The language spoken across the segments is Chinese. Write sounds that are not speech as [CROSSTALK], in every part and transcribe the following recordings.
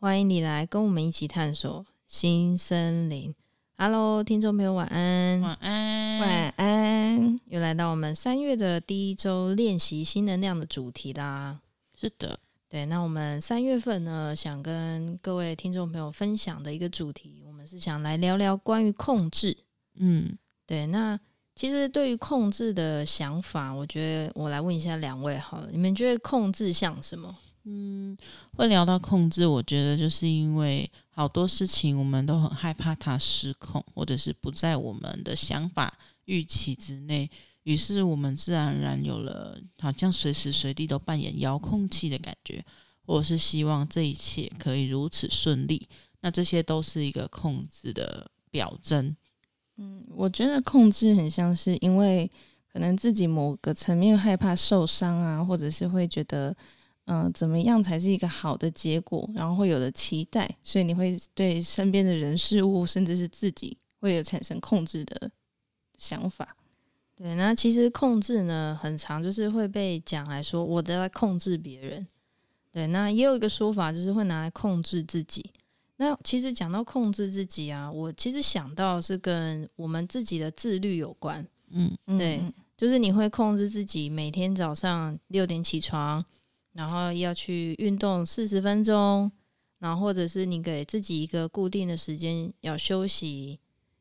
欢迎你来跟我们一起探索新森林。Hello，听众朋友，晚安，晚安，晚安，又来到我们三月的第一周练习新能量的主题啦。是的。对，那我们三月份呢，想跟各位听众朋友分享的一个主题，我们是想来聊聊关于控制。嗯，对，那其实对于控制的想法，我觉得我来问一下两位好了，你们觉得控制像什么？嗯，会聊到控制，我觉得就是因为好多事情我们都很害怕它失控，或者是不在我们的想法预期之内。于是我们自然而然有了好像随时随地都扮演遥控器的感觉，或者是希望这一切可以如此顺利。那这些都是一个控制的表征。嗯，我觉得控制很像是因为可能自己某个层面害怕受伤啊，或者是会觉得嗯、呃、怎么样才是一个好的结果，然后会有的期待，所以你会对身边的人事物，甚至是自己会有产生控制的想法。对，那其实控制呢，很常就是会被讲来说，我都在控制别人。对，那也有一个说法，就是会拿来控制自己。那其实讲到控制自己啊，我其实想到是跟我们自己的自律有关。嗯，对，就是你会控制自己每天早上六点起床，然后要去运动四十分钟，然后或者是你给自己一个固定的时间要休息，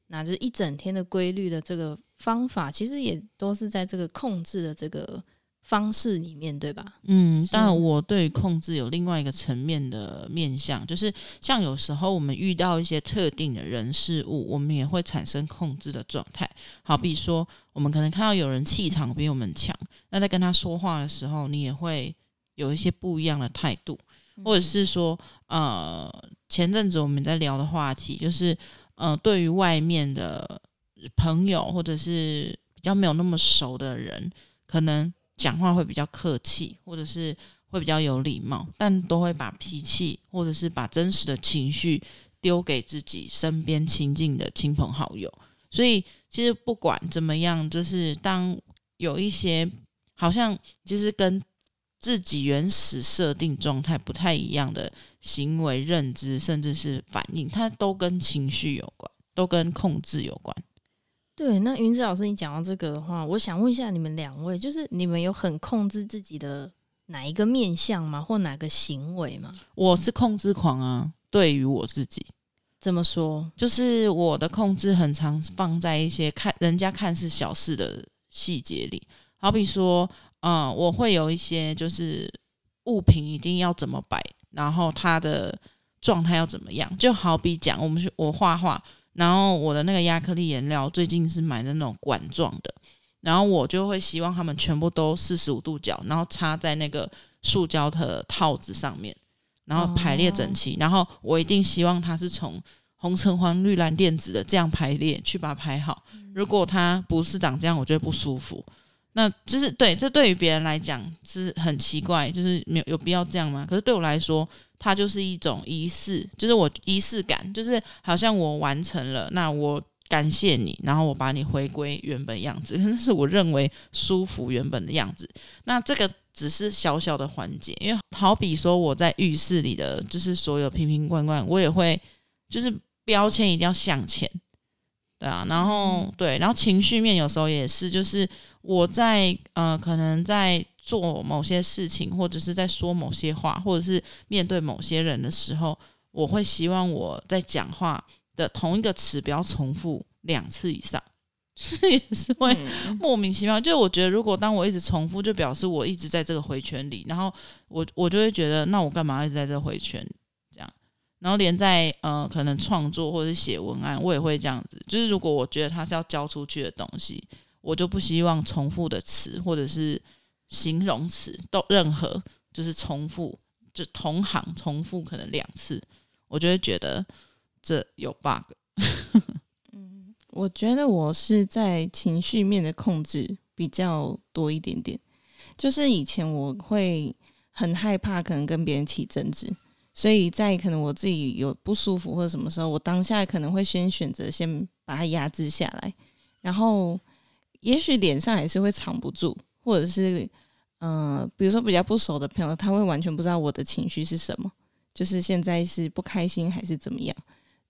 那就是一整天的规律的这个。方法其实也都是在这个控制的这个方式里面，对吧？嗯，当然，我对控制有另外一个层面的面向，就是像有时候我们遇到一些特定的人事物，我们也会产生控制的状态。好比说，我们可能看到有人气场比我们强，那在跟他说话的时候，你也会有一些不一样的态度，或者是说，呃，前阵子我们在聊的话题，就是呃，对于外面的。朋友或者是比较没有那么熟的人，可能讲话会比较客气，或者是会比较有礼貌，但都会把脾气或者是把真实的情绪丢给自己身边亲近的亲朋好友。所以，其实不管怎么样，就是当有一些好像其实跟自己原始设定状态不太一样的行为、认知，甚至是反应，它都跟情绪有关，都跟控制有关。对，那云子老师，你讲到这个的话，我想问一下你们两位，就是你们有很控制自己的哪一个面相吗？或哪个行为吗？我是控制狂啊，对于我自己，怎么说？就是我的控制很常放在一些看人家看似小事的细节里，好比说，嗯，我会有一些就是物品一定要怎么摆，然后它的状态要怎么样，就好比讲，我们是我画画。然后我的那个亚克力颜料最近是买的那种管状的，然后我就会希望它们全部都四十五度角，然后插在那个塑胶的套子上面，然后排列整齐。哦、然后我一定希望它是从红橙黄绿蓝靛紫的这样排列去把它排好。如果它不是长这样，我觉得不舒服。那就是对，这对于别人来讲是很奇怪，就是没有有必要这样吗？可是对我来说，它就是一种仪式，就是我仪式感，就是好像我完成了，那我感谢你，然后我把你回归原本样子，[LAUGHS] 那是我认为舒服原本的样子。那这个只是小小的环节，因为好比说我在浴室里的，就是所有瓶瓶罐罐，我也会就是标签一定要向前，对啊，然后对，然后情绪面有时候也是，就是我在呃，可能在。做某些事情，或者是在说某些话，或者是面对某些人的时候，我会希望我在讲话的同一个词不要重复两次以上，[LAUGHS] 也是会莫名其妙。就我觉得，如果当我一直重复，就表示我一直在这个回圈里，然后我我就会觉得，那我干嘛一直在这个回圈这样？然后连在呃可能创作或者是写文案，我也会这样子。就是如果我觉得它是要交出去的东西，我就不希望重复的词或者是。形容词都任何就是重复，就同行重复可能两次，我就会觉得这有 bug。[LAUGHS] 嗯，我觉得我是在情绪面的控制比较多一点点，就是以前我会很害怕可能跟别人起争执，所以在可能我自己有不舒服或者什么时候，我当下可能会先选择先把它压制下来，然后也许脸上还是会藏不住，或者是。嗯、比如说比较不熟的朋友，他会完全不知道我的情绪是什么，就是现在是不开心还是怎么样。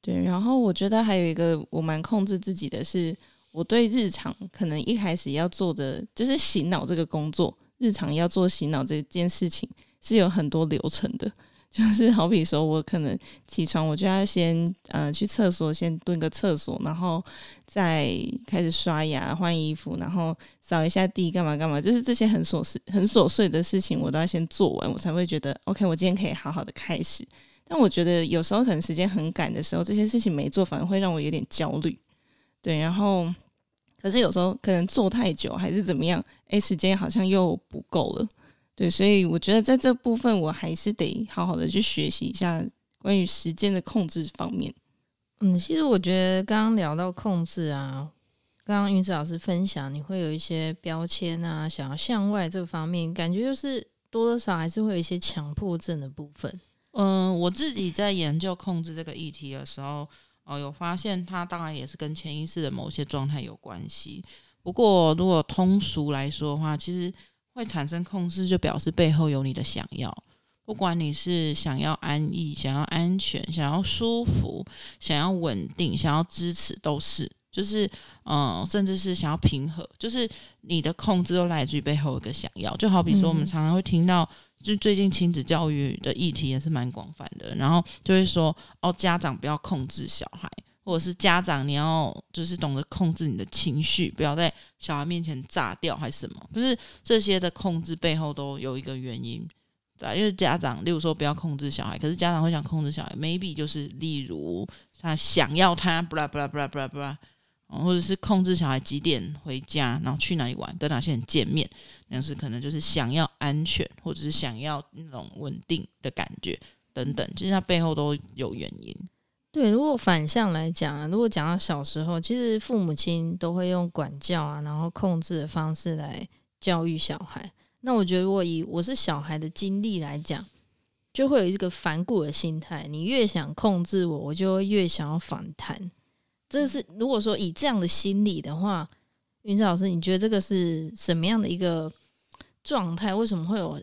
对，然后我觉得还有一个我蛮控制自己的是，我对日常可能一开始要做的就是洗脑这个工作，日常要做洗脑这件事情是有很多流程的。[LAUGHS] 就是好比说，我可能起床，我就要先呃去厕所，先蹲个厕所，然后再开始刷牙、换衣服，然后扫一下地，干嘛干嘛，就是这些很琐事、很琐碎的事情，我都要先做完，我才会觉得 OK，我今天可以好好的开始。但我觉得有时候可能时间很赶的时候，这些事情没做，反而会让我有点焦虑。对，然后可是有时候可能做太久还是怎么样，哎，时间好像又不够了。对，所以我觉得在这部分我还是得好好的去学习一下关于时间的控制方面。嗯，其实我觉得刚刚聊到控制啊，刚刚云子老师分享，你会有一些标签啊，想要向外这方面，感觉就是多多少少还是会有一些强迫症的部分。嗯，我自己在研究控制这个议题的时候，哦，有发现它当然也是跟潜意识的某些状态有关系。不过如果通俗来说的话，其实。会产生控制，就表示背后有你的想要。不管你是想要安逸、想要安全、想要舒服、想要稳定、想要支持，都是，就是，嗯，甚至是想要平和，就是你的控制都来自于背后有一个想要。就好比说，我们常常会听到，就最近亲子教育的议题也是蛮广泛的，然后就会说，哦，家长不要控制小孩。或者是家长，你要就是懂得控制你的情绪，不要在小孩面前炸掉，还是什么？可是这些的控制背后都有一个原因，对吧？因为家长，例如说不要控制小孩，可是家长会想控制小孩，maybe 就是例如他想要他，不啦不啦不啦不啦不啦，或者是控制小孩几点回家，然后去哪里玩，跟哪些人见面，那是可能就是想要安全，或者是想要那种稳定的感觉等等，其实他背后都有原因。对，如果反向来讲啊，如果讲到小时候，其实父母亲都会用管教啊，然后控制的方式来教育小孩。那我觉得，如果以我是小孩的经历来讲，就会有一个反骨的心态。你越想控制我，我就越想要反弹。这是如果说以这样的心理的话，云子老师，你觉得这个是什么样的一个状态？为什么会有？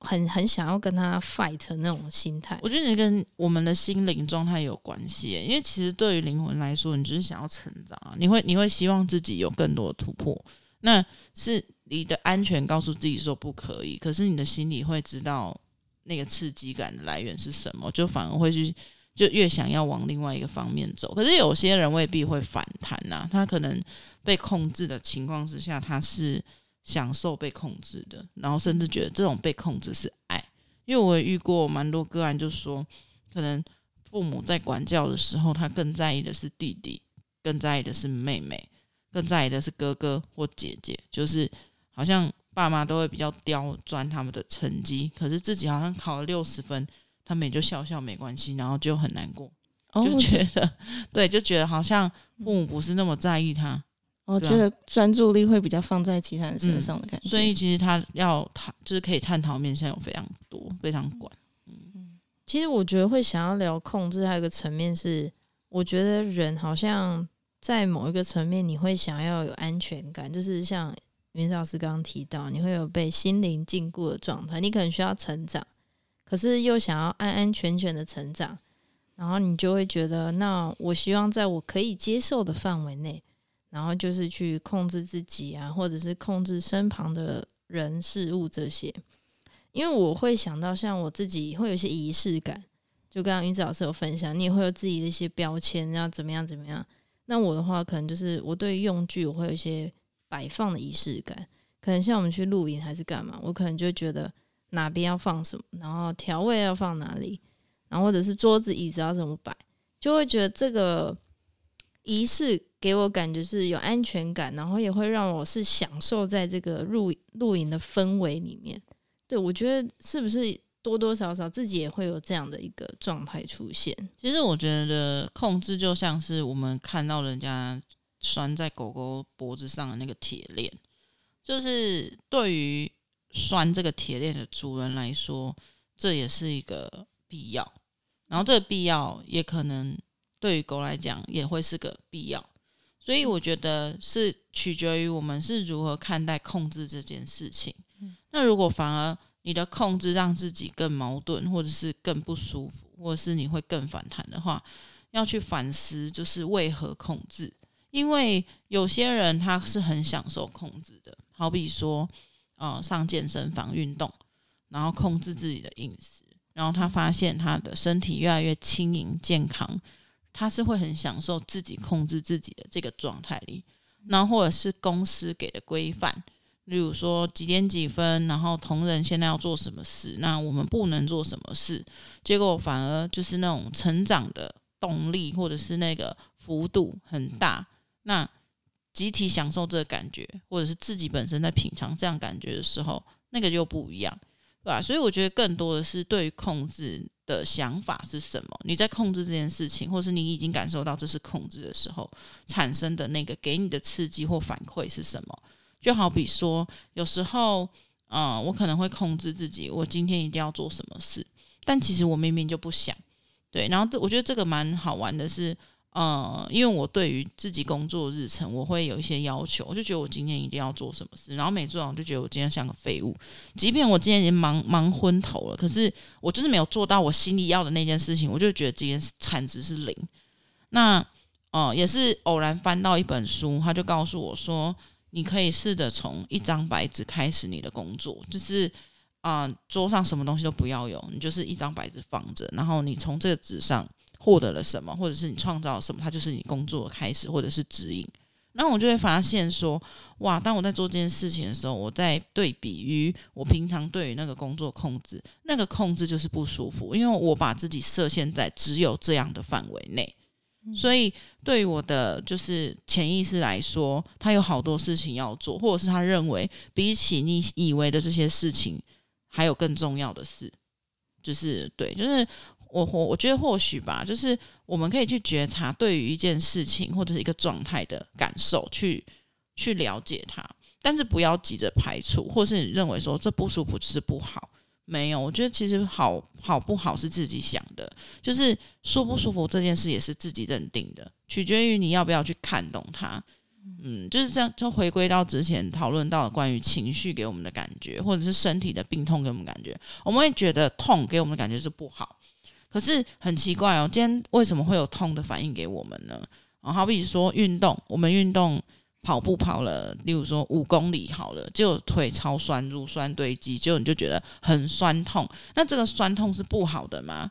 很很想要跟他 fight 那种心态，我觉得你跟我们的心灵状态有关系。因为其实对于灵魂来说，你只是想要成长啊，你会你会希望自己有更多的突破。那是你的安全告诉自己说不可以，可是你的心里会知道那个刺激感的来源是什么，就反而会去就越想要往另外一个方面走。可是有些人未必会反弹呐，他可能被控制的情况之下，他是。享受被控制的，然后甚至觉得这种被控制是爱，因为我也遇过蛮多个案，就说可能父母在管教的时候，他更在意的是弟弟，更在意的是妹妹，更在意的是哥哥或姐姐，就是好像爸妈都会比较刁钻他们的成绩，可是自己好像考了六十分，他们也就笑笑没关系，然后就很难过，就觉得、哦、对，就觉得好像父母不是那么在意他。我觉得专注力会比较放在其他人身上的感觉，嗯、所以其实他要探，就是可以探讨面向有非常多、非常广。嗯，其实我觉得会想要聊控制，还有一个层面是，我觉得人好像在某一个层面，你会想要有安全感，就是像云子老师刚刚提到，你会有被心灵禁锢的状态，你可能需要成长，可是又想要安安全全的成长，然后你就会觉得，那我希望在我可以接受的范围内。然后就是去控制自己啊，或者是控制身旁的人事物这些，因为我会想到像我自己会有一些仪式感，就刚刚云子老师有分享，你也会有自己的一些标签，要怎么样怎么样。那我的话，可能就是我对用具我会有一些摆放的仪式感，可能像我们去露营还是干嘛，我可能就觉得哪边要放什么，然后调味要放哪里，然后或者是桌子椅子要怎么摆，就会觉得这个仪式。给我感觉是有安全感，然后也会让我是享受在这个露露营的氛围里面。对，我觉得是不是多多少少自己也会有这样的一个状态出现。其实我觉得控制就像是我们看到人家拴在狗狗脖子上的那个铁链，就是对于拴这个铁链的主人来说，这也是一个必要。然后这个必要也可能对于狗来讲也会是个必要。所以我觉得是取决于我们是如何看待控制这件事情。那如果反而你的控制让自己更矛盾，或者是更不舒服，或者是你会更反弹的话，要去反思，就是为何控制？因为有些人他是很享受控制的，好比说，呃，上健身房运动，然后控制自己的饮食，然后他发现他的身体越来越轻盈健康，他是会很享受自己控制自己的这个状态里，然后或者是公司给的规范。例如说几点几分，然后同仁现在要做什么事，那我们不能做什么事，结果反而就是那种成长的动力或者是那个幅度很大，那集体享受这个感觉，或者是自己本身在品尝这样感觉的时候，那个就不一样，对吧？所以我觉得更多的是对于控制的想法是什么？你在控制这件事情，或是你已经感受到这是控制的时候，产生的那个给你的刺激或反馈是什么？就好比说，有时候，嗯、我可能会控制自己，我今天一定要做什么事，但其实我明明就不想，对。然后这我觉得这个蛮好玩的是，呃，因为我对于自己工作日程，我会有一些要求，我就觉得我今天一定要做什么事，然后每做完我就觉得我今天像个废物，即便我今天已经忙忙昏头了，可是我就是没有做到我心里要的那件事情，我就觉得今天产值是零。那，哦、也是偶然翻到一本书，他就告诉我说。你可以试着从一张白纸开始你的工作，就是啊、桌上什么东西都不要有，你就是一张白纸放着，然后你从这个纸上获得了什么，或者是你创造了什么，它就是你工作的开始或者是指引。然后我就会发现说，哇，当我在做这件事情的时候，我在对比于我平常对于那个工作控制，那个控制就是不舒服，因为我把自己设限在只有这样的范围内。所以，对于我的就是潜意识来说，他有好多事情要做，或者是他认为比起你以为的这些事情，还有更重要的事，就是对，就是我我我觉得或许吧，就是我们可以去觉察对于一件事情或者是一个状态的感受，去去了解它，但是不要急着排除，或是你认为说这不舒服就是不好。没有，我觉得其实好好不好是自己想的，就是舒不舒服这件事也是自己认定的，取决于你要不要去看懂它。嗯，就是这样，就回归到之前讨论到的关于情绪给我们的感觉，或者是身体的病痛给我们感觉，我们会觉得痛给我们的感觉是不好。可是很奇怪哦，今天为什么会有痛的反应给我们呢？啊，好比说运动，我们运动。跑步跑了，例如说五公里好了，就腿超酸，乳酸堆积，就你就觉得很酸痛。那这个酸痛是不好的吗？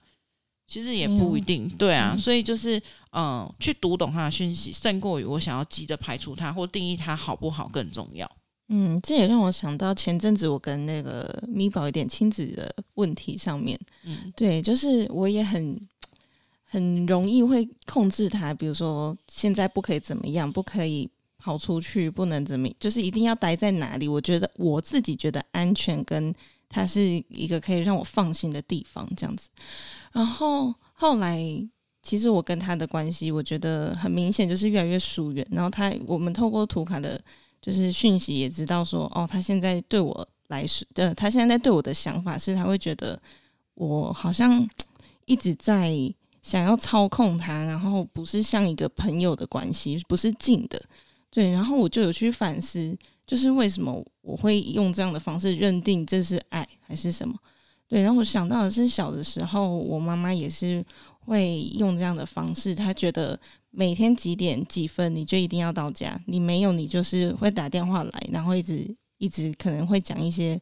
其实也不一定，对啊。嗯、所以就是，嗯、呃，去读懂它的讯息，胜过于我想要急着排除它或定义它好不好更重要。嗯，这也让我想到前阵子我跟那个咪宝一点亲子的问题上面，嗯，对，就是我也很很容易会控制他，比如说现在不可以怎么样，不可以。跑出去不能怎么，就是一定要待在哪里？我觉得我自己觉得安全，跟他是一个可以让我放心的地方，这样子。然后后来，其实我跟他的关系，我觉得很明显就是越来越疏远。然后他，我们透过图卡的，就是讯息也知道说，哦，他现在对我来说，呃，他现在对我的想法是，他会觉得我好像一直在想要操控他，然后不是像一个朋友的关系，不是近的。对，然后我就有去反思，就是为什么我会用这样的方式认定这是爱还是什么？对，然后我想到的是小的时候，我妈妈也是会用这样的方式，她觉得每天几点几分你就一定要到家，你没有你就是会打电话来，然后一直一直可能会讲一些，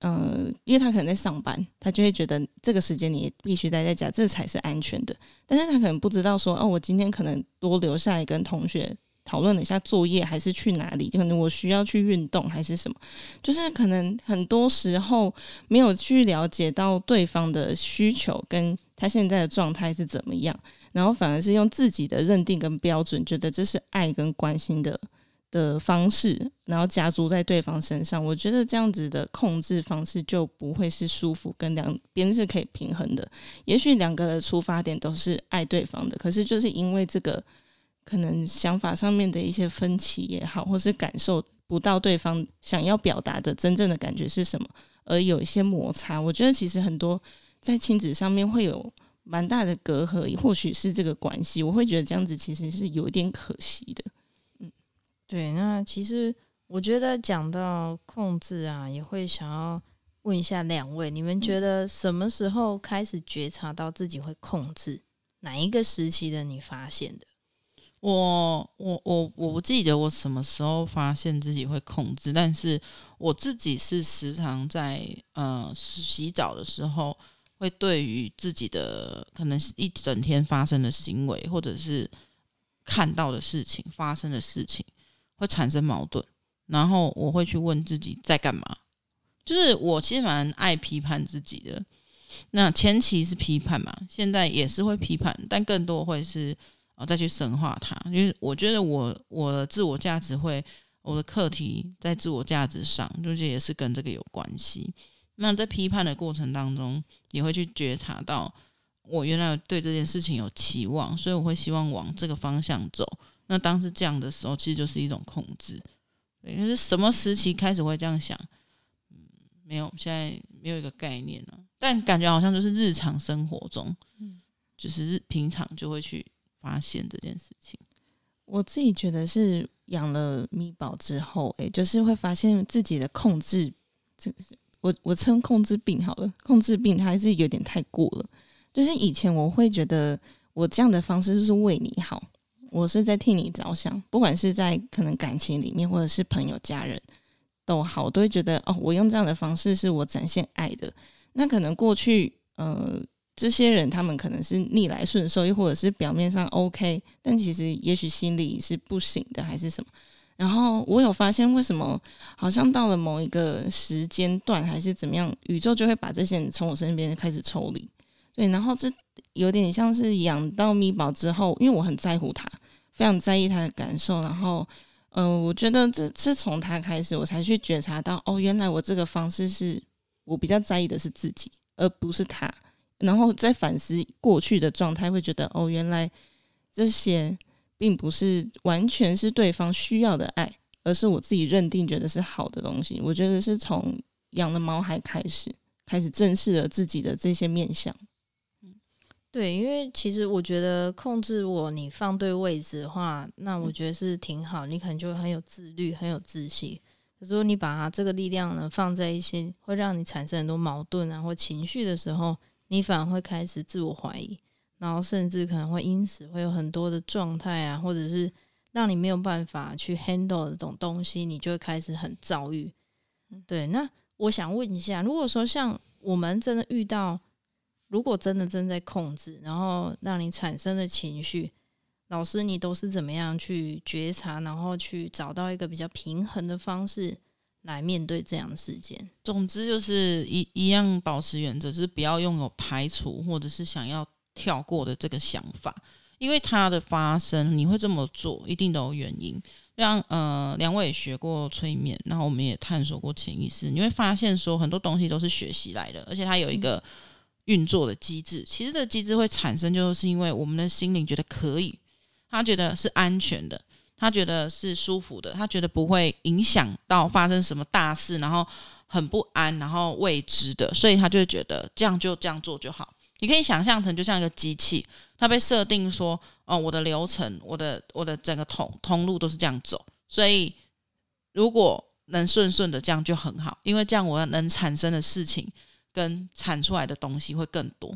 呃，因为他可能在上班，他就会觉得这个时间你必须待在家，这才是安全的。但是他可能不知道说，哦，我今天可能多留下来跟同学。讨论了一下作业，还是去哪里？可能我需要去运动，还是什么？就是可能很多时候没有去了解到对方的需求，跟他现在的状态是怎么样，然后反而是用自己的认定跟标准，觉得这是爱跟关心的的方式，然后加诸在对方身上，我觉得这样子的控制方式就不会是舒服，跟两边是可以平衡的。也许两个出发点都是爱对方的，可是就是因为这个可能想法上面的一些分歧也好，或是感受不到对方想要表达的真正的感觉是什么，而有一些摩擦。我觉得其实很多在亲子上面会有蛮大的隔阂，或许是这个关系，我会觉得这样子其实是有一点可惜的。嗯对，那其实我觉得讲到控制啊，也会想要问一下两位，你们觉得什么时候开始觉察到自己会控制？哪一个时期的你发现的？我我我我不记得我什么时候发现自己会控制，但是我自己是时常在呃洗澡的时候，会对于自己的可能是一整天发生的行为，或者是看到的事情、发生的事情。会产生矛盾，然后我会去问自己在干嘛。就是我其实蛮爱批判自己的。那前期是批判嘛，现在也是会批判，但更多会是哦再去深化它。因为我觉得我我的自我价值会，我的课题在自我价值上，就是也是跟这个有关系。那在批判的过程当中，也会去觉察到我原来对这件事情有期望，所以我会希望往这个方向走。那当时这样的时候，其实就是一种控制。对，就是什么时期开始会这样想？嗯，没有，现在没有一个概念了。但感觉好像就是日常生活中，嗯，就是日平常就会去发现这件事情。我自己觉得是养了米宝之后，诶，就是会发现自己的控制，这我我称控制病好了，控制病它还是有点太过了。就是以前我会觉得我这样的方式就是为你好。我是在替你着想，不管是在可能感情里面，或者是朋友、家人都好，我都会觉得哦，我用这样的方式是我展现爱的。那可能过去呃，这些人他们可能是逆来顺受，又或者是表面上 OK，但其实也许心里是不行的，还是什么。然后我有发现，为什么好像到了某一个时间段，还是怎么样，宇宙就会把这些人从我身边开始抽离。对，然后这有点像是养到咪宝之后，因为我很在乎他。非常在意他的感受，然后，嗯、呃，我觉得这是从他开始，我才去觉察到，哦，原来我这个方式是我比较在意的是自己，而不是他。然后在反思过去的状态，会觉得，哦，原来这些并不是完全是对方需要的爱，而是我自己认定觉得是好的东西。我觉得是从养了毛孩开始，开始正视了自己的这些面向。对，因为其实我觉得控制我，你放对位置的话，那我觉得是挺好。你可能就很有自律，很有自信。可是你把它这个力量呢放在一些会让你产生很多矛盾啊或情绪的时候，你反而会开始自我怀疑，然后甚至可能会因此会有很多的状态啊，或者是让你没有办法去 handle 这种东西，你就会开始很躁郁。对，那我想问一下，如果说像我们真的遇到。如果真的正在控制，然后让你产生的情绪，老师你都是怎么样去觉察，然后去找到一个比较平衡的方式来面对这样的事件？总之就是一一样保持原则，就是不要拥有排除或者是想要跳过的这个想法，因为它的发生，你会这么做，一定都有原因。让呃两位也学过催眠，然后我们也探索过潜意识，你会发现说很多东西都是学习来的，而且它有一个。运作的机制，其实这个机制会产生，就是因为我们的心灵觉得可以，他觉得是安全的，他觉得是舒服的，他觉得不会影响到发生什么大事，然后很不安，然后未知的，所以他就会觉得这样就这样做就好。你可以想象成就像一个机器，它被设定说，哦，我的流程，我的我的整个通通路都是这样走，所以如果能顺顺的这样就很好，因为这样我能产生的事情。跟产出来的东西会更多，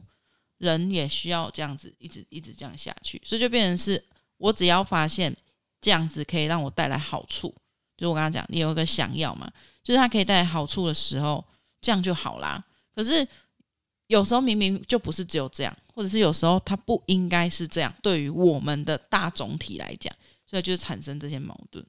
人也需要这样子一直一直这样下去，所以就变成是我只要发现这样子可以让我带来好处，就我刚刚讲，你有一个想要嘛，就是它可以带来好处的时候，这样就好啦。可是有时候明明就不是只有这样，或者是有时候它不应该是这样，对于我们的大总体来讲，所以就是产生这些矛盾。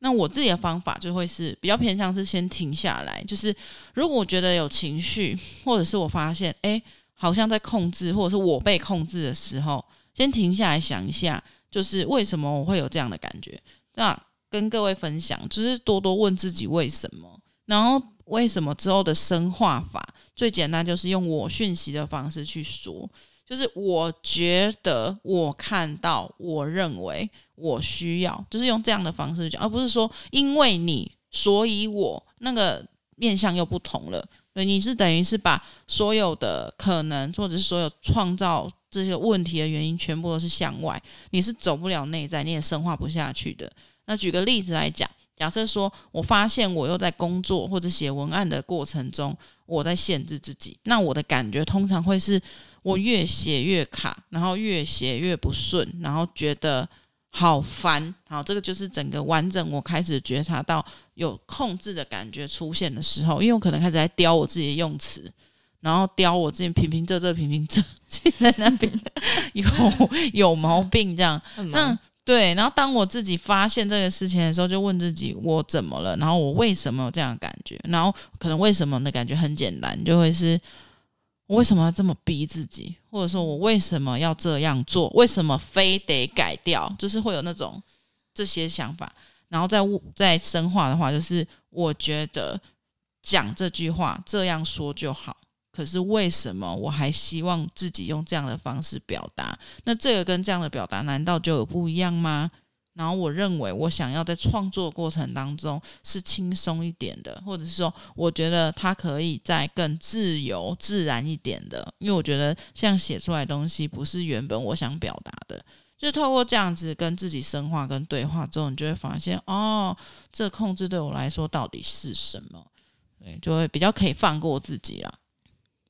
那我自己的方法就会是比较偏向是先停下来，就是如果我觉得有情绪，或者是我发现诶好像在控制，或者是我被控制的时候，先停下来想一下，就是为什么我会有这样的感觉？那跟各位分享，就是多多问自己为什么，然后为什么之后的生化法最简单，就是用我讯息的方式去说，就是我觉得、我看到、我认为、我需要，就是用这样的方式讲，而不是说因为你，所以我那个面向又不同了。对，你是等于是把所有的可能，或者是所有创造这些问题的原因，全部都是向外，你是走不了内在，你也深化不下去的。那举个例子来讲，假设说我发现我又在工作或者写文案的过程中，我在限制自己，那我的感觉通常会是我越写越卡，然后越写越不顺，然后觉得好烦。好，这个就是整个完整，我开始觉察到有控制的感觉出现的时候，因为我可能开始在雕我自己的用词，然后雕我自己平平仄仄平平仄，在 [LAUGHS] 那边 [LAUGHS] 有有毛病这样，那。对，然后当我自己发现这个事情的时候，就问自己我怎么了，然后我为什么有这样的感觉，然后可能为什么的感觉很简单，就会是我为什么要这么逼自己，或者说我为什么要这样做，为什么非得改掉，就是会有那种这些想法，然后再再深化的话，就是我觉得讲这句话这样说就好。可是为什么我还希望自己用这样的方式表达？那这个跟这样的表达难道就有不一样吗？然后我认为我想要在创作过程当中是轻松一点的，或者是说我觉得它可以再更自由自然一点的，因为我觉得像写出来的东西不是原本我想表达的，就透过这样子跟自己深化跟对话之后，你就会发现哦，这控制对我来说到底是什么？对，就会比较可以放过自己了。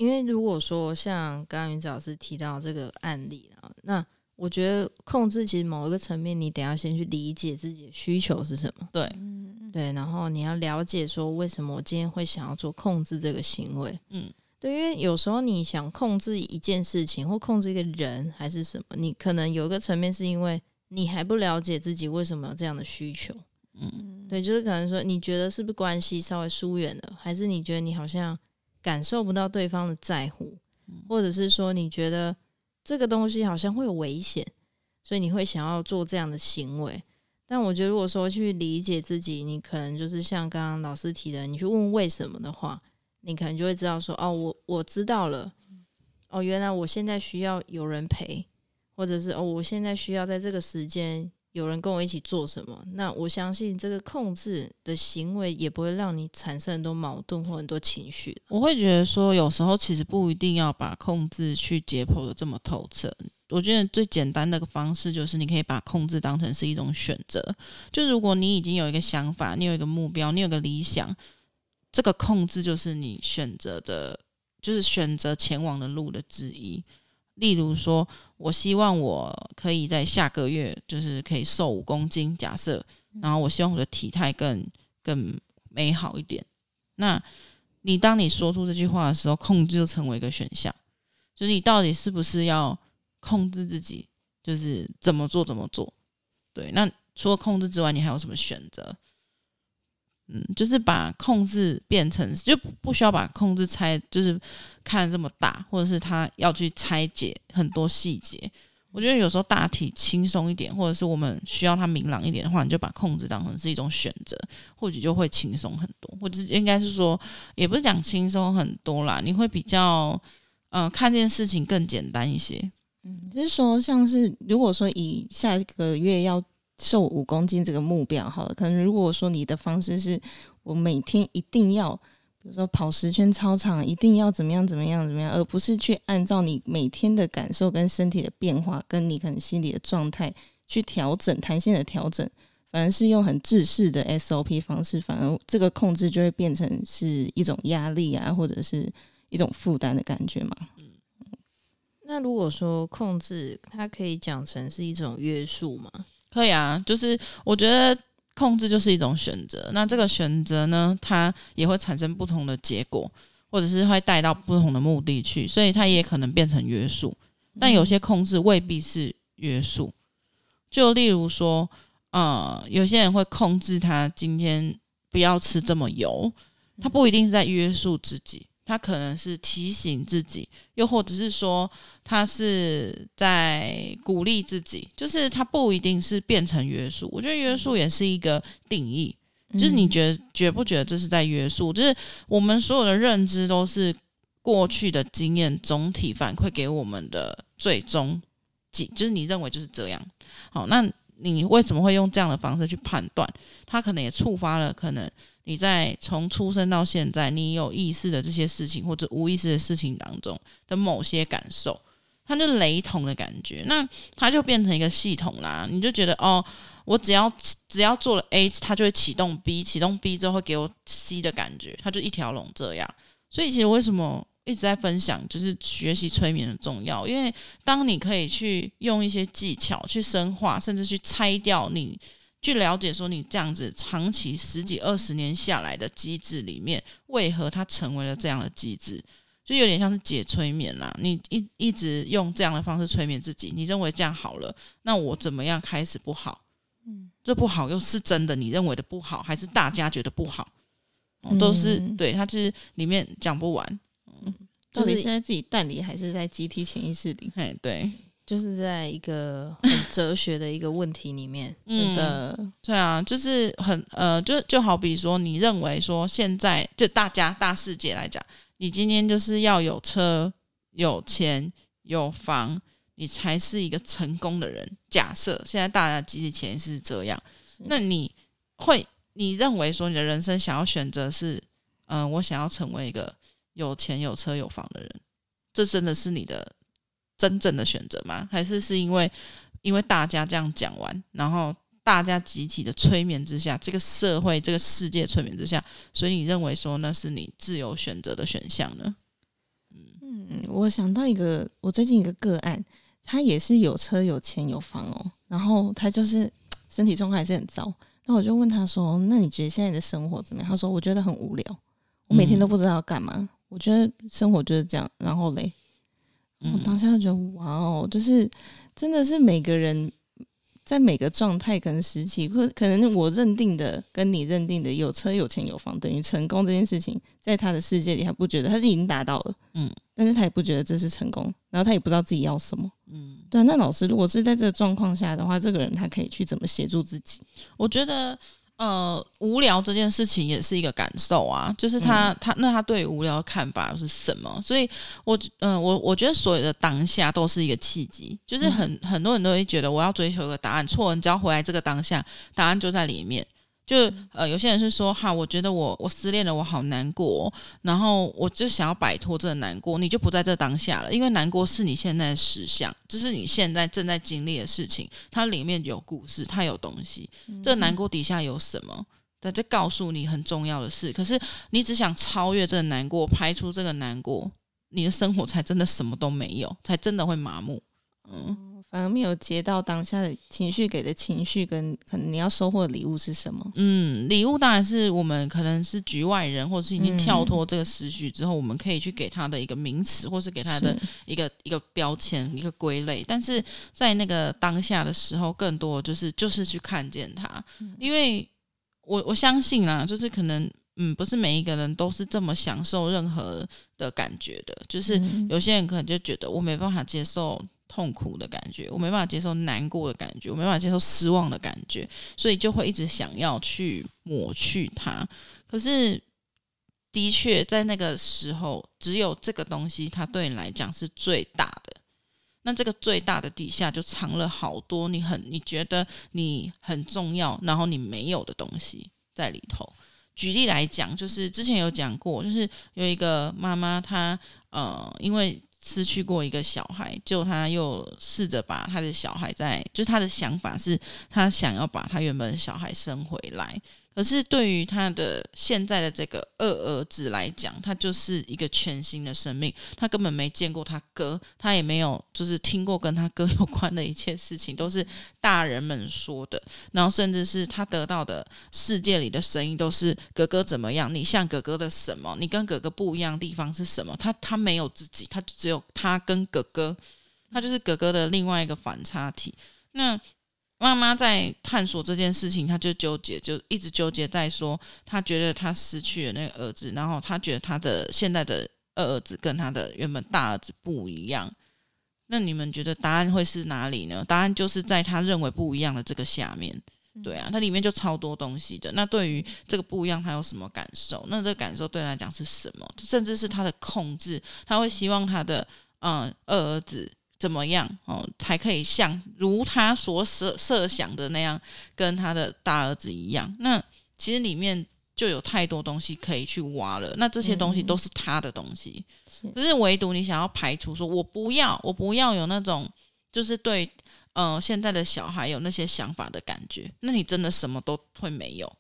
因为如果说像刚刚云子老师提到这个案例啊，那我觉得控制其实某一个层面，你得要先去理解自己的需求是什么。对，对，然后你要了解说为什么我今天会想要做控制这个行为。嗯，对，因为有时候你想控制一件事情或控制一个人还是什么，你可能有一个层面是因为你还不了解自己为什么有这样的需求。嗯，对，就是可能说你觉得是不是关系稍微疏远了，还是你觉得你好像。感受不到对方的在乎，或者是说你觉得这个东西好像会有危险，所以你会想要做这样的行为。但我觉得，如果说去理解自己，你可能就是像刚刚老师提的，你去问为什么的话，你可能就会知道说，哦，我我知道了，哦，原来我现在需要有人陪，或者是哦，我现在需要在这个时间。有人跟我一起做什么，那我相信这个控制的行为也不会让你产生很多矛盾或很多情绪。我会觉得说，有时候其实不一定要把控制去解剖的这么透彻。我觉得最简单的方式就是，你可以把控制当成是一种选择。就如果你已经有一个想法，你有一个目标，你有个理想，这个控制就是你选择的，就是选择前往的路的之一。例如说，我希望我可以在下个月就是可以瘦五公斤，假设，然后我希望我的体态更更美好一点。那你当你说出这句话的时候，控制就成为一个选项，就是你到底是不是要控制自己，就是怎么做怎么做？对，那除了控制之外，你还有什么选择？嗯，就是把控制变成，就不需要把控制拆，就是看这么大，或者是他要去拆解很多细节。我觉得有时候大体轻松一点，或者是我们需要它明朗一点的话，你就把控制当成是一种选择，或许就会轻松很多。或者应该是说，也不是讲轻松很多啦，你会比较，嗯、看这件事情更简单一些。嗯，就是说，像是如果说以下一个月要。瘦五公斤这个目标好了，可能如果说你的方式是我每天一定要，比如说跑十圈操场，一定要怎么样怎么样怎么样，而不是去按照你每天的感受跟身体的变化，跟你可能心理的状态去调整弹性的调整，反而是用很制式的 SOP 方式，反而这个控制就会变成是一种压力啊，或者是一种负担的感觉嘛。嗯，那如果说控制，它可以讲成是一种约束吗？可以啊，就是我觉得控制就是一种选择。那这个选择呢，它也会产生不同的结果，或者是会带到不同的目的去，所以它也可能变成约束。但有些控制未必是约束。就例如说，呃，有些人会控制他今天不要吃这么油，他不一定是在约束自己。他可能是提醒自己，又或者是说他是在鼓励自己，就是他不一定是变成约束。我觉得约束也是一个定义，就是你觉得觉不觉得这是在约束？就是我们所有的认知都是过去的经验总体反馈给我们的最终，就是你认为就是这样。好，那。你为什么会用这样的方式去判断？他可能也触发了可能你在从出生到现在，你有意识的这些事情或者无意识的事情当中的某些感受，它就雷同的感觉，那它就变成一个系统啦。你就觉得哦，我只要只要做了 A，它就会启动 B，启动 B 之后会给我 C 的感觉，它就一条龙这样。所以其实为什么？一直在分享，就是学习催眠的重要。因为当你可以去用一些技巧去深化，甚至去拆掉你，去了解说你这样子长期十几二十年下来的机制里面，为何它成为了这样的机制，就有点像是解催眠啦。你一一直用这样的方式催眠自己，你认为这样好了，那我怎么样开始不好？嗯，这不好又是真的？你认为的不好，还是大家觉得不好？都是对，它其实里面讲不完。到底是在自己蛋里，还是在集体潜意识里？哎，对，就是在一个很哲学的一个问题里面。真的，对啊，就是很呃，就就好比说，你认为说现在就大家大世界来讲，你今天就是要有车、有钱、有房，你才是一个成功的人。假设现在大家集体潜意识是这样，那你会你认为说你的人生想要选择是，嗯、呃，我想要成为一个。有钱有车有房的人，这真的是你的真正的选择吗？还是是因为因为大家这样讲完，然后大家集体的催眠之下，这个社会这个世界催眠之下，所以你认为说那是你自由选择的选项呢？嗯，我想到一个，我最近一个个案，他也是有车有钱有房哦，然后他就是 [TSK] 身体状况还是很糟。那我就问他说：“那你觉得现在的生活怎么样？”他说：“我觉得很无聊，我每天都不知道要干嘛。嗯”我觉得生活就是这样，然后嘞，我当下就觉得哇哦，就是真的是每个人在每个状态可能时期，可可能我认定的跟你认定的有车有钱有房等于成功这件事情，在他的世界里，他不觉得他是已经达到了，嗯，但是他也不觉得这是成功，然后他也不知道自己要什么，嗯，对啊。那老师如果是在这个状况下的话，这个人他可以去怎么协助自己？我觉得。呃，无聊这件事情也是一个感受啊，就是他、嗯、他那他对无聊的看法是什么？所以我，我嗯，我我觉得所有的当下都是一个契机，就是很、嗯、很多人都会觉得我要追求一个答案，错，你只要回来这个当下，答案就在里面。就呃，有些人是说哈，我觉得我我失恋了，我好难过，然后我就想要摆脱这个难过，你就不在这当下了，因为难过是你现在的实相，这是你现在正在经历的事情，它里面有故事，它有东西，这个难过底下有什么？在这告诉你很重要的事，可是你只想超越这个难过，排除这个难过，你的生活才真的什么都没有，才真的会麻木，嗯。反而没有接到当下的情绪给的情绪，跟可能你要收获的礼物是什么？嗯，礼物当然是我们可能是局外人，或者是已经跳脱这个思绪之后，我们可以去给他的一个名词，或是给他的一个一个标签、一个归类。但是在那个当下的时候，更多就是就是去看见他，因为我我相信啊，就是可能嗯，不是每一个人都是这么享受任何的感觉的，就是有些人可能就觉得我没办法接受。痛苦的感觉，我没办法接受难过的感觉，我没办法接受失望的感觉，所以就会一直想要去抹去它。可是，的确在那个时候，只有这个东西，它对你来讲是最大的。那这个最大的底下，就藏了好多你很你觉得你很重要，然后你没有的东西在里头。举例来讲，就是之前有讲过，就是有一个妈妈，她呃，因为。失去过一个小孩，就他又试着把他的小孩在，就他的想法是，他想要把他原本的小孩生回来。可是对于他的现在的这个二儿子来讲，他就是一个全新的生命，他根本没见过他哥，他也没有就是听过跟他哥有关的一切事情，都是大人们说的。然后甚至是他得到的世界里的声音，都是哥哥怎么样，你像哥哥的什么，你跟哥哥不一样的地方是什么？他他没有自己，他只有他跟哥哥，他就是哥哥的另外一个反差体。那。妈妈在探索这件事情，她就纠结，就一直纠结在说，她觉得她失去了那个儿子，然后她觉得她的现在的二儿子跟她的原本大儿子不一样。那你们觉得答案会是哪里呢？答案就是在他认为不一样的这个下面。对啊，它里面就超多东西的。那对于这个不一样，他有什么感受？那这个感受对他来讲是什么？甚至是他的控制，他会希望他的嗯二儿子怎么样哦，才可以像如他所设设想的那样，跟他的大儿子一样。那其实里面就有太多东西可以去挖了。那这些东西都是他的东西，嗯、可是唯独你想要排除，说我不要，我不要有那种就是对。嗯、呃，现在的小孩有那些想法的感觉，那你真的什么都会没有，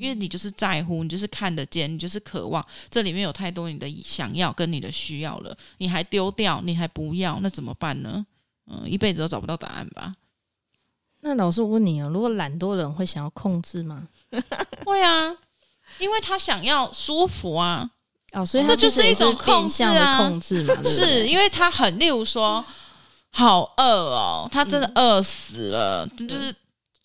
因为你就是在乎，你就是看得见，你就是渴望，这里面有太多你的想要跟你的需要了，你还丢掉，你还不要，那怎么办呢？嗯，一辈子都找不到答案吧？那老师我问你啊，如果懒惰人会想要控制吗？[LAUGHS] 会啊，因为他想要舒服啊，哦，所以这就是一种控制啊，控制嘛，是因为他很，例如说。好饿哦，他真的饿死了，嗯、就是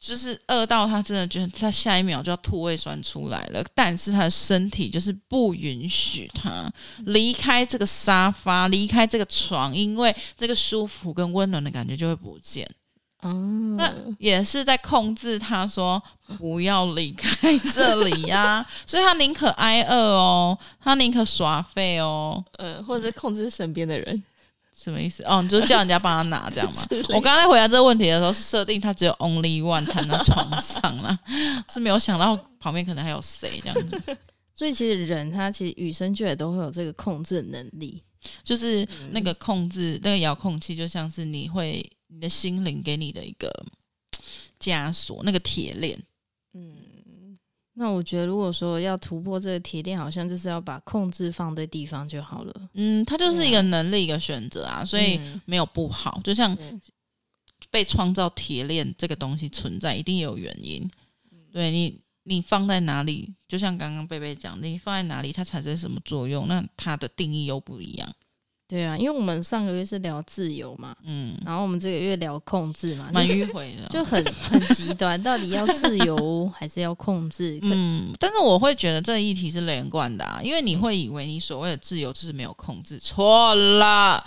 就是饿到他真的觉得他下一秒就要吐胃酸出来了，但是他的身体就是不允许他离开这个沙发，离开这个床，因为这个舒服跟温暖的感觉就会不见。哦，那也是在控制他说不要离开这里呀、啊，[LAUGHS] 所以他宁可挨饿哦，他宁可耍废哦，呃，或者是控制身边的人。什么意思？哦，你就是叫人家帮他拿这样吗？[LAUGHS] 我刚才回答这个问题的时候，是设定他只有 only one 躺在床上啦，是没有想到旁边可能还有谁这样子。[LAUGHS] 所以其实人他其实与生俱来都会有这个控制能力，就是那个控制那个遥控器，就像是你会你的心灵给你的一个枷锁，那个铁链，嗯。那我觉得，如果说要突破这个铁链，好像就是要把控制放对地方就好了。嗯，它就是一个能力，一个选择啊，所以没有不好。就像被创造铁链这个东西存在，一定有原因。对你，你放在哪里？就像刚刚贝贝讲，你放在哪里，它产生什么作用？那它的定义又不一样。对啊，因为我们上个月是聊自由嘛，嗯，然后我们这个月聊控制嘛，蛮迂回的，[LAUGHS] 就很很极端，到底要自由还是要控制？嗯，但是我会觉得这个议题是连贯的啊，因为你会以为你所谓的自由就是没有控制，错了，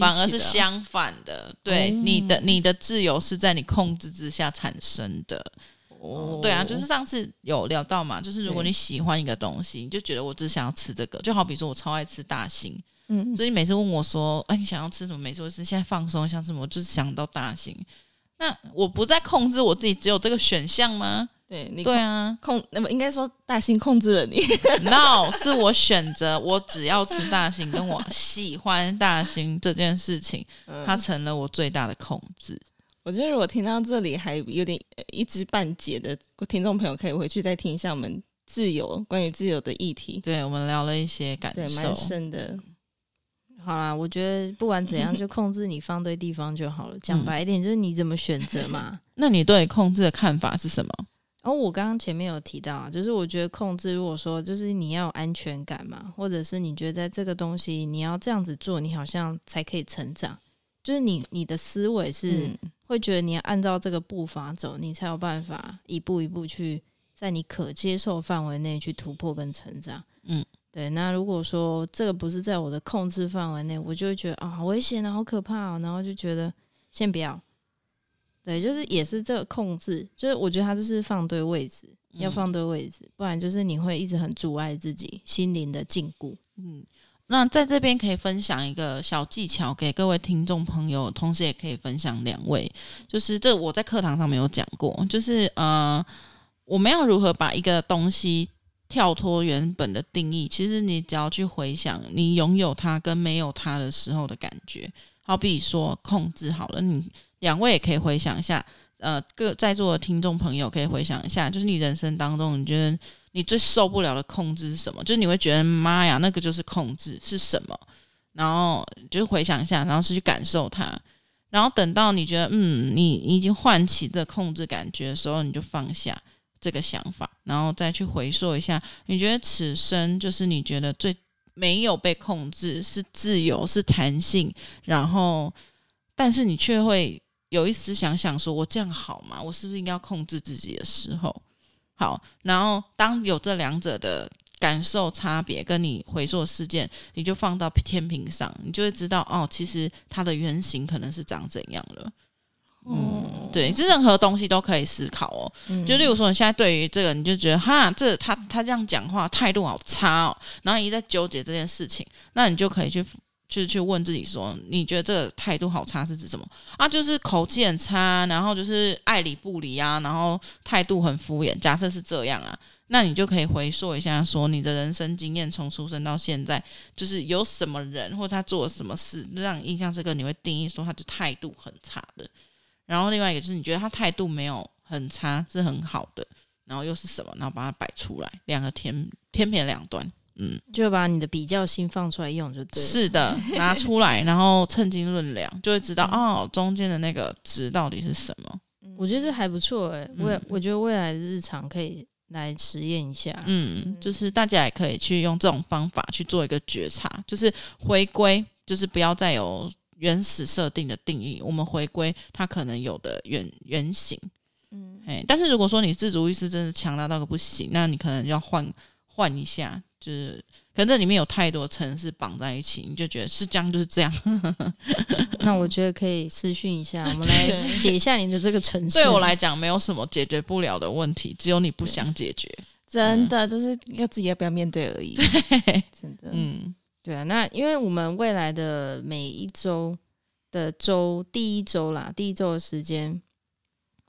反而是相反的。对，嗯、你的你的自由是在你控制之下产生的。哦，对啊，就是上次有聊到嘛，就是如果你喜欢一个东西，你就觉得我只想要吃这个，就好比说我超爱吃大心。嗯，所以你每次问我说：“哎，你想要吃什么？”每次我是现在放松，想什么，我就是想到大型。那我不再控制我自己，只有这个选项吗？对，你对啊，控那么应该说大兴控制了你。[LAUGHS] No，是我选择，我只要吃大兴，跟我喜欢大兴这件事情，嗯、它成了我最大的控制。我觉得如果听到这里还有点一知半解的听众朋友，可以回去再听一下我们自由关于自由的议题。对，我们聊了一些感受，对，蛮深的。好啦，我觉得不管怎样，就控制你放对地方就好了。讲白一点，就是你怎么选择嘛。[LAUGHS] 那你对控制的看法是什么？哦，我刚刚前面有提到啊，就是我觉得控制，如果说就是你要有安全感嘛，或者是你觉得在这个东西你要这样子做，你好像才可以成长。就是你你的思维是会觉得你要按照这个步伐走，你才有办法一步一步去在你可接受范围内去突破跟成长。嗯。对，那如果说这个不是在我的控制范围内，我就会觉得啊，好危险啊，好可怕啊，然后就觉得先不要。对，就是也是这个控制，就是我觉得它就是放对位置，要放对位置，不然就是你会一直很阻碍自己心灵的禁锢。嗯，那在这边可以分享一个小技巧给各位听众朋友，同时也可以分享两位，就是这我在课堂上没有讲过，就是呃，我们要如何把一个东西。跳脱原本的定义，其实你只要去回想你拥有它跟没有它的时候的感觉，好比说控制好了，你两位也可以回想一下，呃，各在座的听众朋友可以回想一下，就是你人生当中你觉得你最受不了的控制是什么？就是你会觉得妈呀，那个就是控制是什么？然后就回想一下，然后是去感受它，然后等到你觉得嗯，你你已经唤起这控制感觉的时候，你就放下。这个想法，然后再去回溯一下，你觉得此生就是你觉得最没有被控制，是自由，是弹性，然后，但是你却会有一丝想想说，我这样好吗？我是不是应该要控制自己的时候？好，然后当有这两者的感受差别，跟你回溯事件，你就放到天平上，你就会知道哦，其实它的原型可能是长怎样了。嗯，对，这任何东西都可以思考哦。嗯、就例如说，你现在对于这个，你就觉得哈，这他他这样讲话态度好差哦，然后你一直在纠结这件事情，那你就可以去去去问自己说，你觉得这个态度好差是指什么啊？就是口气很差，然后就是爱理不理啊，然后态度很敷衍。假设是这样啊，那你就可以回溯一下，说你的人生经验从出生到现在，就是有什么人或他做了什么事让你印象这个，你会定义说他的态度很差的。然后另外一个就是你觉得他态度没有很差，是很好的，然后又是什么？然后把它摆出来，两个天天平两端，嗯，就把你的比较心放出来用就对。是的，拿出来，然后称斤论两，就会知道、嗯、哦，中间的那个值到底是什么。我觉得这还不错哎，未、嗯、我觉得未来的日常可以来实验一下。嗯，就是大家也可以去用这种方法去做一个觉察，就是回归，就是不要再有。原始设定的定义，我们回归它可能有的原原型，嗯，哎，但是如果说你自主意识真的强大到个不行，那你可能要换换一下，就是可能这里面有太多城市绑在一起，你就觉得是这样就是这样。[LAUGHS] 那我觉得可以私讯一下，我们来解一下你的这个城市。对我来讲，没有什么解决不了的问题，只有你不想解决，真的就是要自己要不要面对而已。真的，嗯。对啊，那因为我们未来的每一周的周第一周啦，第一周的时间，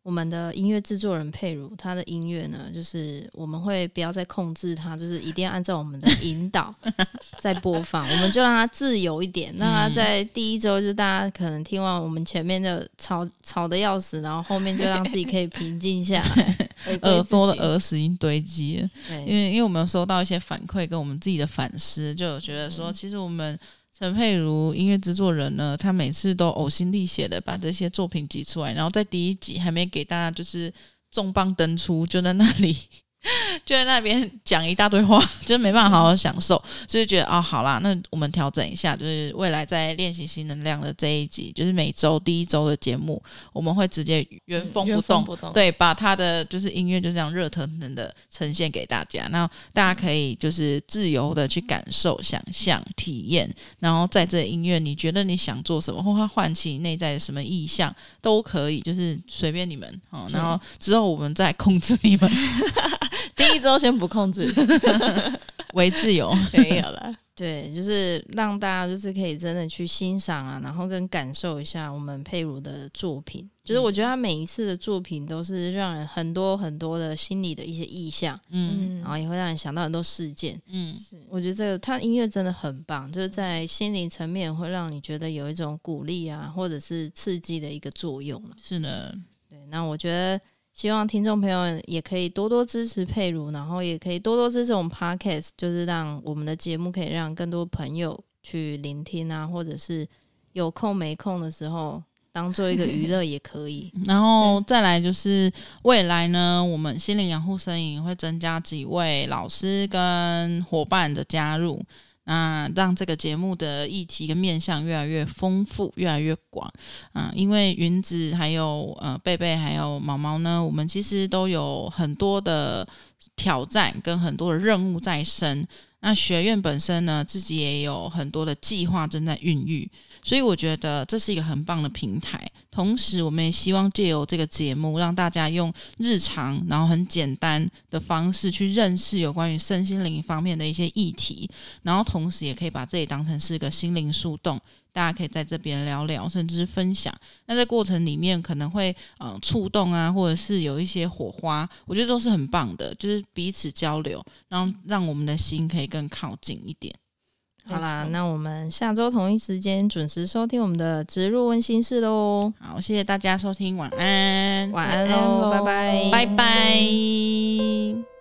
我们的音乐制作人佩如，他的音乐呢，就是我们会不要再控制他，就是一定要按照我们的引导 [LAUGHS] 在播放，我们就让他自由一点。那他在第一周，就大家可能听完我们前面的吵吵得要死，然后后面就让自己可以平静下来。[LAUGHS] 耳朵的耳屎已经堆积了，因为因为我们有收到一些反馈跟我们自己的反思，就有觉得说，其实我们陈佩如音乐制作人呢，他每次都呕心沥血的把这些作品挤出来，然后在第一集还没给大家就是重磅登出，就在那里。[LAUGHS] 就在那边讲一大堆话，[LAUGHS] 就是没办法好好享受，所以觉得哦，好啦，那我们调整一下，就是未来在练习新能量的这一集，就是每周第一周的节目，我们会直接原封不动，不动。对，把他的就是音乐就这样热腾腾的呈现给大家，那大家可以就是自由的去感受、想象、体验，然后在这音乐，你觉得你想做什么，或它唤起内在的什么意向，都可以，就是随便你们哦，然后之后我们再控制你们。[LAUGHS] [LAUGHS] 第一周先不控制，[LAUGHS] 为自由没有了。[LAUGHS] 对，就是让大家就是可以真的去欣赏啊，然后跟感受一下我们佩如的作品。就是我觉得他每一次的作品都是让人很多很多的心理的一些意象，嗯，然后也会让人想到很多事件，嗯，我觉得这个他音乐真的很棒，就是在心灵层面会让你觉得有一种鼓励啊，或者是刺激的一个作用。是的，对，那我觉得。希望听众朋友也可以多多支持佩如，然后也可以多多支持我们 Podcast，就是让我们的节目可以让更多朋友去聆听啊，或者是有空没空的时候当做一个娱乐也可以。[LAUGHS] 然后再来就是未来呢，我们心灵养护声营会增加几位老师跟伙伴的加入。那让这个节目的议题跟面向越来越丰富，越来越广啊！因为云子还有呃贝贝还有毛毛呢，我们其实都有很多的挑战跟很多的任务在身。那学院本身呢，自己也有很多的计划正在孕育，所以我觉得这是一个很棒的平台。同时，我们也希望借由这个节目，让大家用日常然后很简单的方式去认识有关于身心灵方面的一些议题，然后同时也可以把这里当成是一个心灵树洞。大家可以在这边聊聊，甚至是分享。那在过程里面可能会嗯触动啊，或者是有一些火花，我觉得都是很棒的，就是彼此交流，然后让我们的心可以更靠近一点。好啦，那我们下周同一时间准时收听我们的植入温馨室喽。好，谢谢大家收听，晚安，晚安喽，拜拜，拜拜。